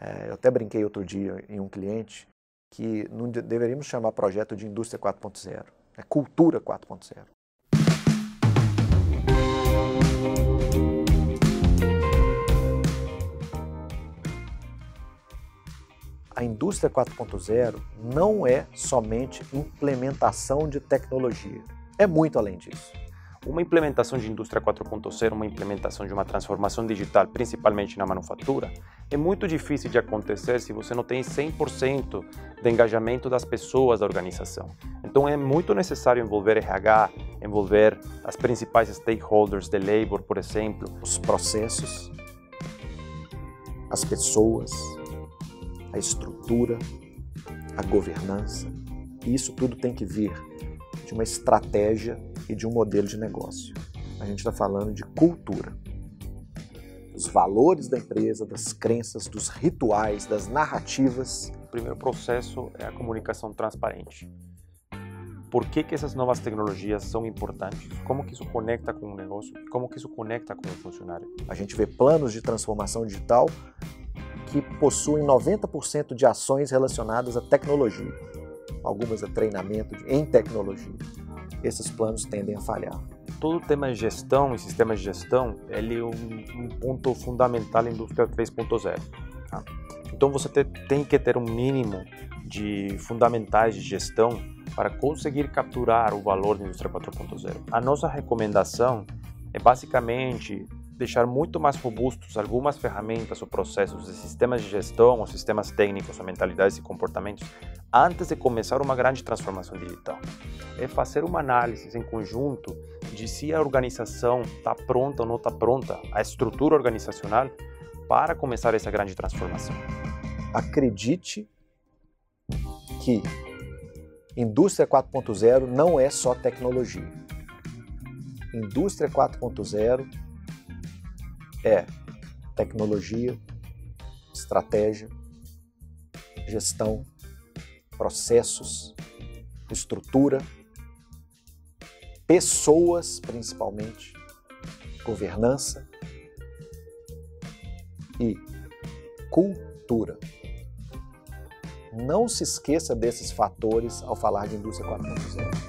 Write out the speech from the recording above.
É, eu até brinquei outro dia em um cliente que não deveríamos chamar projeto de indústria 4.0, é cultura 4.0. a indústria 4.0 não é somente implementação de tecnologia, é muito além disso. Uma implementação de indústria 4.0, uma implementação de uma transformação digital, principalmente na manufatura, é muito difícil de acontecer se você não tem 100% de engajamento das pessoas da organização. Então é muito necessário envolver RH, envolver as principais stakeholders de labor, por exemplo, os processos, as pessoas, a estrutura, a governança. E isso tudo tem que vir de uma estratégia e de um modelo de negócio. A gente está falando de cultura. Dos valores da empresa, das crenças, dos rituais, das narrativas. O primeiro processo é a comunicação transparente. Por que, que essas novas tecnologias são importantes? Como que isso conecta com o negócio? Como que isso conecta com o funcionário? A gente vê planos de transformação digital que possuem 90% de ações relacionadas à tecnologia, algumas a treinamento em tecnologia. Esses planos tendem a falhar. Todo o tema de gestão e sistemas de gestão ele é um, um ponto fundamental na indústria 3.0. Tá? Então você te, tem que ter um mínimo de fundamentais de gestão para conseguir capturar o valor da indústria 4.0. A nossa recomendação é basicamente deixar muito mais robustos algumas ferramentas ou processos de sistemas de gestão ou sistemas técnicos ou mentalidades e comportamentos antes de começar uma grande transformação digital. É fazer uma análise em conjunto de se a organização está pronta ou não está pronta, a estrutura organizacional para começar essa grande transformação. Acredite que indústria 4.0 não é só tecnologia. Indústria 4.0 é tecnologia, estratégia, gestão, processos, estrutura, pessoas principalmente, governança e cultura. Não se esqueça desses fatores ao falar de indústria 4.0.